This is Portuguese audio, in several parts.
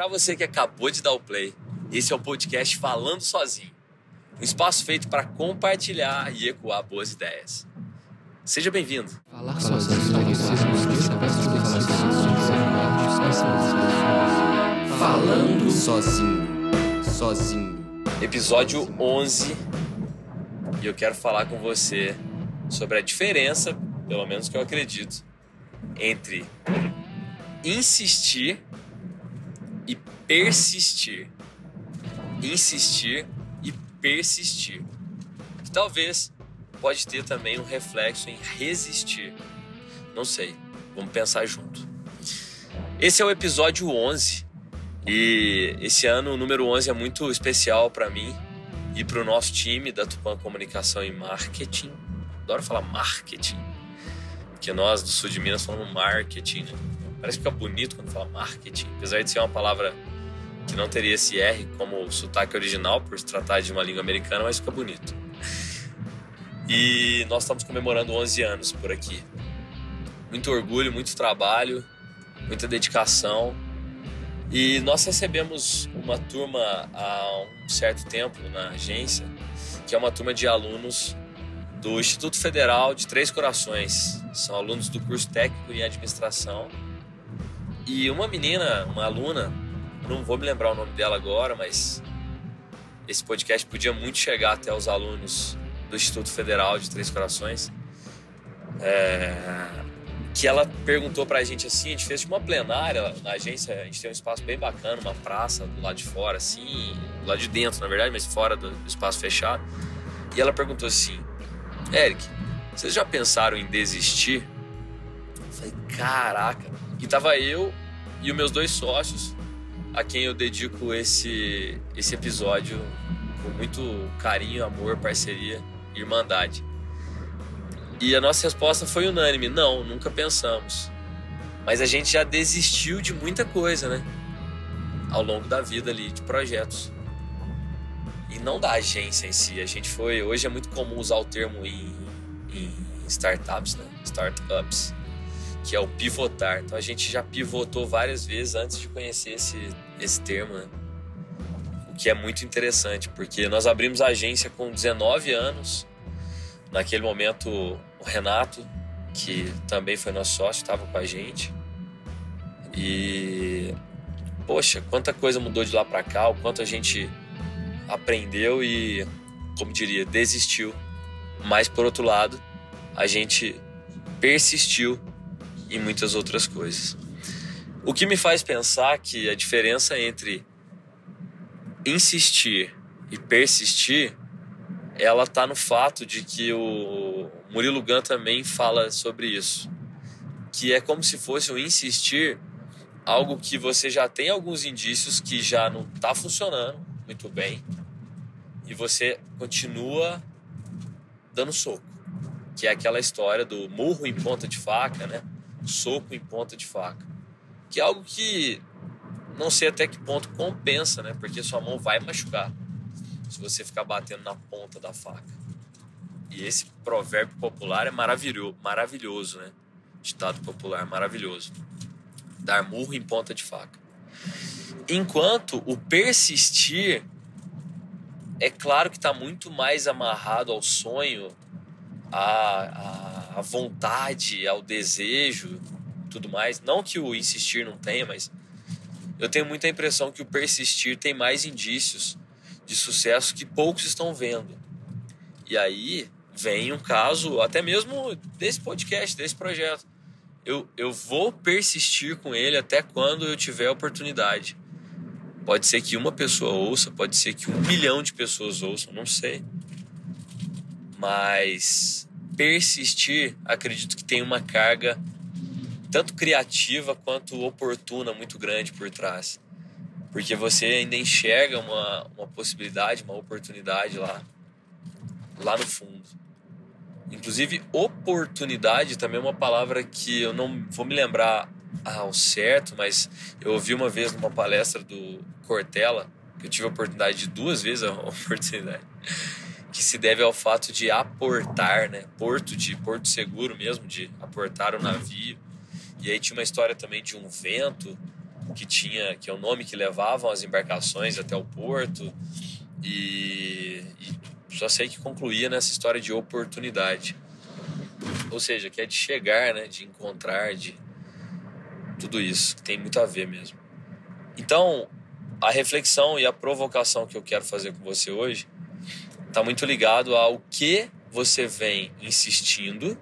para você que acabou de dar o play, esse é o podcast Falando Sozinho um espaço feito para compartilhar e ecoar boas ideias. Seja bem-vindo. Falando sozinho, sozinho. Episódio 11. E eu quero falar com você sobre a diferença, pelo menos que eu acredito, entre insistir persistir. Insistir e persistir. Que talvez pode ter também um reflexo em resistir. Não sei, vamos pensar junto. Esse é o episódio 11 e esse ano o número 11 é muito especial para mim e para o nosso time da Tupan Comunicação e Marketing. Adoro falar marketing, porque nós do sul de Minas falamos marketing, né? Parece que fica bonito quando fala marketing, apesar de ser uma palavra que não teria esse R como sotaque original, por se tratar de uma língua americana, mas fica bonito. E nós estamos comemorando 11 anos por aqui. Muito orgulho, muito trabalho, muita dedicação. E nós recebemos uma turma há um certo tempo na agência, que é uma turma de alunos do Instituto Federal de Três Corações. São alunos do curso técnico em administração. E uma menina, uma aluna, não vou me lembrar o nome dela agora, mas esse podcast podia muito chegar até os alunos do Instituto Federal de Três Corações. É, que ela perguntou pra gente assim, a gente fez uma plenária na agência, a gente tem um espaço bem bacana, uma praça do lado de fora, assim, do lado de dentro, na verdade, mas fora do, do espaço fechado. E ela perguntou assim, Eric, vocês já pensaram em desistir? Eu falei, caraca. E tava eu e os meus dois sócios, a quem eu dedico esse, esse episódio com muito carinho, amor, parceria, irmandade. E a nossa resposta foi unânime: não, nunca pensamos. Mas a gente já desistiu de muita coisa, né? Ao longo da vida ali, de projetos. E não da agência em si. A gente foi. Hoje é muito comum usar o termo em, em startups, né? Startups que é o pivotar. Então a gente já pivotou várias vezes antes de conhecer esse, esse termo, né? O que é muito interessante, porque nós abrimos a agência com 19 anos. Naquele momento, o Renato, que também foi nosso sócio, estava com a gente. E poxa, quanta coisa mudou de lá para cá, o quanto a gente aprendeu e, como diria, desistiu. Mas por outro lado, a gente persistiu e muitas outras coisas. O que me faz pensar que a diferença entre insistir e persistir, ela está no fato de que o Murilo Gun também fala sobre isso, que é como se fosse o insistir algo que você já tem alguns indícios que já não está funcionando muito bem e você continua dando soco, que é aquela história do murro em ponta de faca, né? Soco em ponta de faca. Que é algo que não sei até que ponto compensa, né? Porque sua mão vai machucar se você ficar batendo na ponta da faca. E esse provérbio popular é maravilhoso, maravilhoso, né? Ditado popular maravilhoso. Dar murro em ponta de faca. Enquanto o persistir é claro que está muito mais amarrado ao sonho, a, a a vontade, ao desejo, tudo mais. Não que o insistir não tenha, mas eu tenho muita impressão que o persistir tem mais indícios de sucesso que poucos estão vendo. E aí vem um caso, até mesmo desse podcast, desse projeto. Eu, eu vou persistir com ele até quando eu tiver oportunidade. Pode ser que uma pessoa ouça, pode ser que um milhão de pessoas ouçam, não sei. Mas persistir, acredito que tem uma carga tanto criativa quanto oportuna muito grande por trás. Porque você ainda enxerga uma, uma possibilidade, uma oportunidade lá, lá no fundo. Inclusive, oportunidade também é uma palavra que eu não vou me lembrar ao certo, mas eu ouvi uma vez numa palestra do Cortella, que eu tive a oportunidade de duas vezes a oportunidade que se deve ao fato de aportar, né? Porto de porto seguro mesmo, de aportar o navio. E aí tinha uma história também de um vento que tinha, que é o nome que levavam as embarcações até o porto e, e só sei que concluía nessa história de oportunidade. Ou seja, que é de chegar, né, de encontrar, de tudo isso, que tem muito a ver mesmo. Então, a reflexão e a provocação que eu quero fazer com você hoje está muito ligado ao que você vem insistindo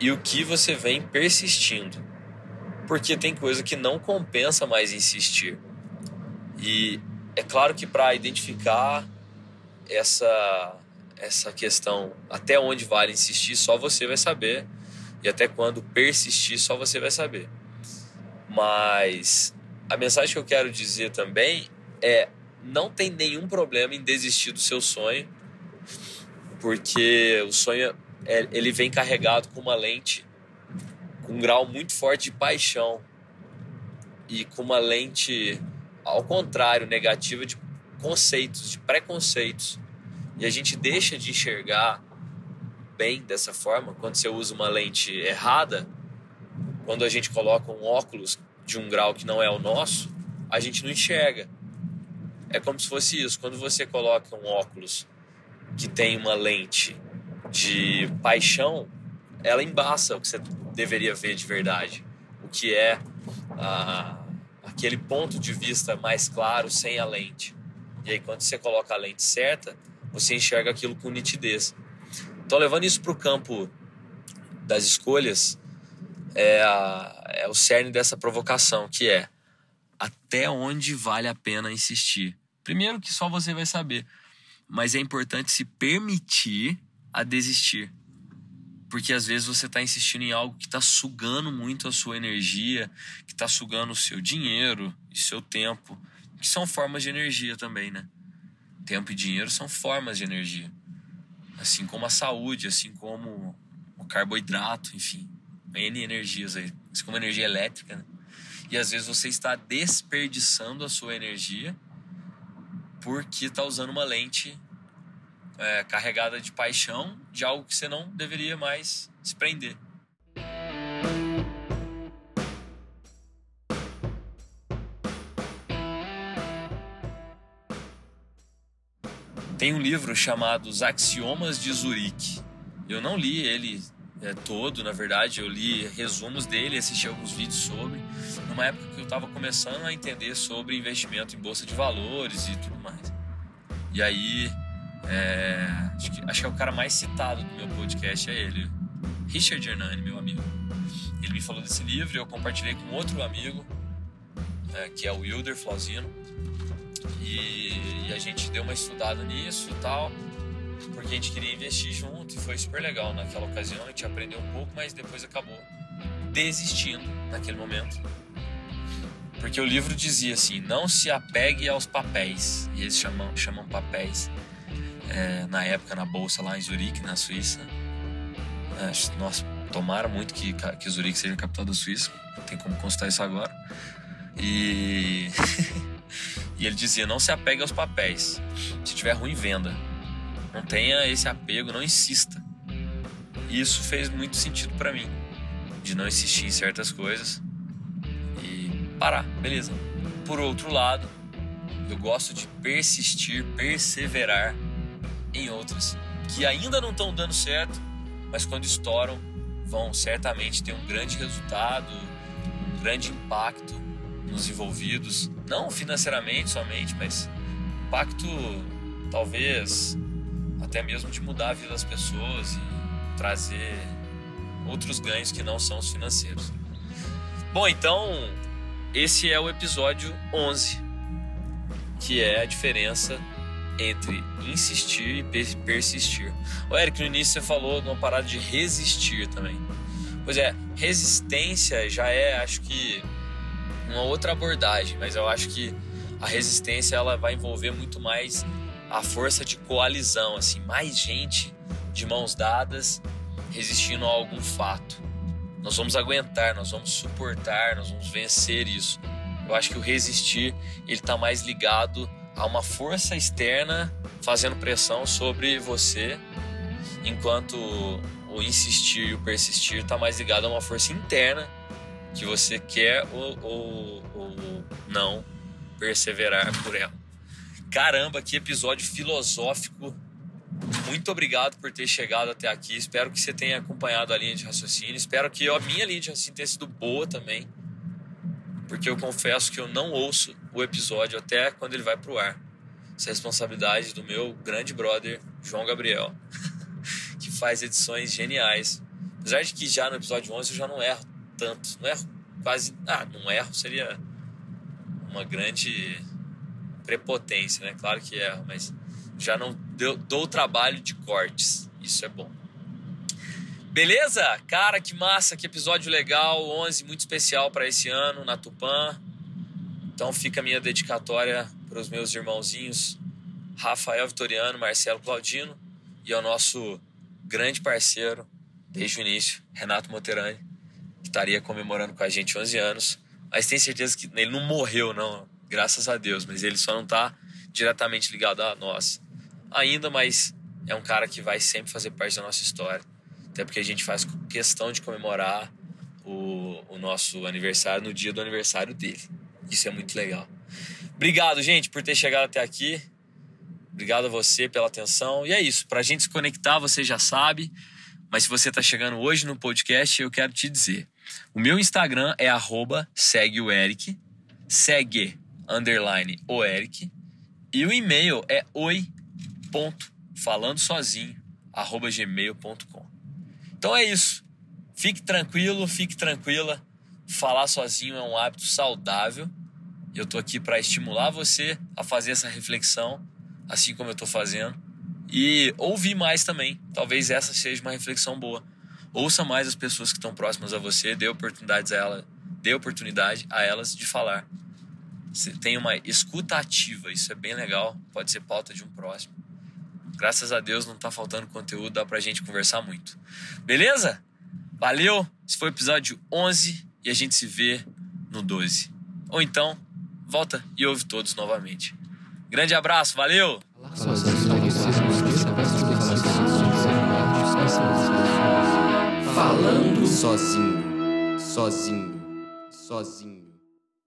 e o que você vem persistindo. Porque tem coisa que não compensa mais insistir. E é claro que para identificar essa essa questão até onde vale insistir, só você vai saber. E até quando persistir, só você vai saber. Mas a mensagem que eu quero dizer também é: não tem nenhum problema em desistir do seu sonho, porque o sonho é, ele vem carregado com uma lente com um grau muito forte de paixão e com uma lente ao contrário negativa de conceitos, de preconceitos. E a gente deixa de enxergar bem dessa forma quando você usa uma lente errada, quando a gente coloca um óculos de um grau que não é o nosso, a gente não enxerga. É como se fosse isso. Quando você coloca um óculos que tem uma lente de paixão, ela embaça o que você deveria ver de verdade. O que é ah, aquele ponto de vista mais claro sem a lente. E aí, quando você coloca a lente certa, você enxerga aquilo com nitidez. Então, levando isso para o campo das escolhas, é, a, é o cerne dessa provocação, que é até onde vale a pena insistir. Primeiro que só você vai saber, mas é importante se permitir a desistir. Porque às vezes você está insistindo em algo que está sugando muito a sua energia, que está sugando o seu dinheiro e seu tempo, que são formas de energia também, né? Tempo e dinheiro são formas de energia. Assim como a saúde, assim como o carboidrato, enfim. N energias aí. Assim como energia elétrica, né? E às vezes você está desperdiçando a sua energia porque está usando uma lente é, carregada de paixão de algo que você não deveria mais se prender. Tem um livro chamado Os Axiomas de Zurique. Eu não li ele é, todo, na verdade, eu li resumos dele, assisti alguns vídeos sobre, numa época eu estava começando a entender sobre investimento em bolsa de valores e tudo mais. E aí é, acho, que, acho, que, é o cara mais citado do meu podcast, é ele. Richard Hernani, meu amigo. Ele me falou desse livro e eu compartilhei com outro amigo, é, que é o Wilder Flauzino. E, e, a gente deu uma estudada nisso e tal, porque a gente queria investir junto e foi super legal naquela ocasião. A gente aprendeu um pouco, mas depois acabou desistindo naquele momento. Porque o livro dizia assim: não se apegue aos papéis. E eles chamam, chamam papéis é, na época na bolsa lá em Zurique, na Suíça. É, nossa, tomara muito que, que Zurique seja a capital da Suíça, tem como constar isso agora. E, e ele dizia: não se apegue aos papéis. Se tiver ruim, venda. Não tenha esse apego, não insista. E isso fez muito sentido para mim, de não insistir em certas coisas parar, beleza. Por outro lado, eu gosto de persistir, perseverar em outras que ainda não estão dando certo, mas quando estouram vão certamente ter um grande resultado, um grande impacto nos envolvidos, não financeiramente somente, mas impacto talvez até mesmo de mudar a vida das pessoas e trazer outros ganhos que não são os financeiros. Bom, então esse é o episódio 11, que é a diferença entre insistir e persistir. O Eric, no início você falou de uma parada de resistir também. Pois é, resistência já é, acho que, uma outra abordagem, mas eu acho que a resistência ela vai envolver muito mais a força de coalizão, assim, mais gente de mãos dadas resistindo a algum fato. Nós vamos aguentar, nós vamos suportar, nós vamos vencer isso. Eu acho que o resistir ele está mais ligado há uma força externa fazendo pressão sobre você, enquanto o insistir e o persistir está mais ligado a uma força interna que você quer ou, ou, ou não perseverar por ela. Caramba, que episódio filosófico. Muito obrigado por ter chegado até aqui. Espero que você tenha acompanhado a linha de raciocínio. Espero que a minha linha de raciocínio tenha sido boa também. Porque eu confesso que eu não ouço o episódio até quando ele vai pro ar. Essa é responsabilidade do meu grande brother, João Gabriel, que faz edições geniais. Apesar de que já no episódio 11 eu já não erro tanto. Não erro quase. Ah, não erro seria uma grande prepotência, né? Claro que erro, mas já não deu, dou trabalho de cortes. Isso é bom. Beleza? Cara, que massa, que episódio legal. 11 muito especial para esse ano na Tupã. Então fica a minha dedicatória para os meus irmãozinhos Rafael Vitoriano, Marcelo Claudino e ao nosso grande parceiro desde o início, Renato Monterani, que estaria comemorando com a gente 11 anos. Mas tenho certeza que ele não morreu, não, graças a Deus, mas ele só não está diretamente ligado a nós ainda, mas é um cara que vai sempre fazer parte da nossa história. Até porque a gente faz questão de comemorar o, o nosso aniversário no dia do aniversário dele. Isso é muito legal. Obrigado, gente, por ter chegado até aqui. Obrigado a você pela atenção. E é isso. Para a gente se conectar, você já sabe. Mas se você está chegando hoje no podcast, eu quero te dizer. O meu Instagram é arroba segue o Eric, segue underline o Eric. E o e-mail é gmail.com. Então é isso. Fique tranquilo, fique tranquila. Falar sozinho é um hábito saudável. Eu tô aqui para estimular você a fazer essa reflexão, assim como eu tô fazendo e ouvir mais também. Talvez essa seja uma reflexão boa. Ouça mais as pessoas que estão próximas a você, dê oportunidades a ela, dê oportunidade a elas de falar. Você tem uma escuta ativa, isso é bem legal, pode ser pauta de um próximo. Graças a Deus não tá faltando conteúdo, dá pra gente conversar muito. Beleza? Valeu! Esse foi o episódio 11 e a gente se vê no 12. Ou então, volta e ouve todos novamente. Grande abraço, valeu! Falando sozinho, sozinho, sozinho.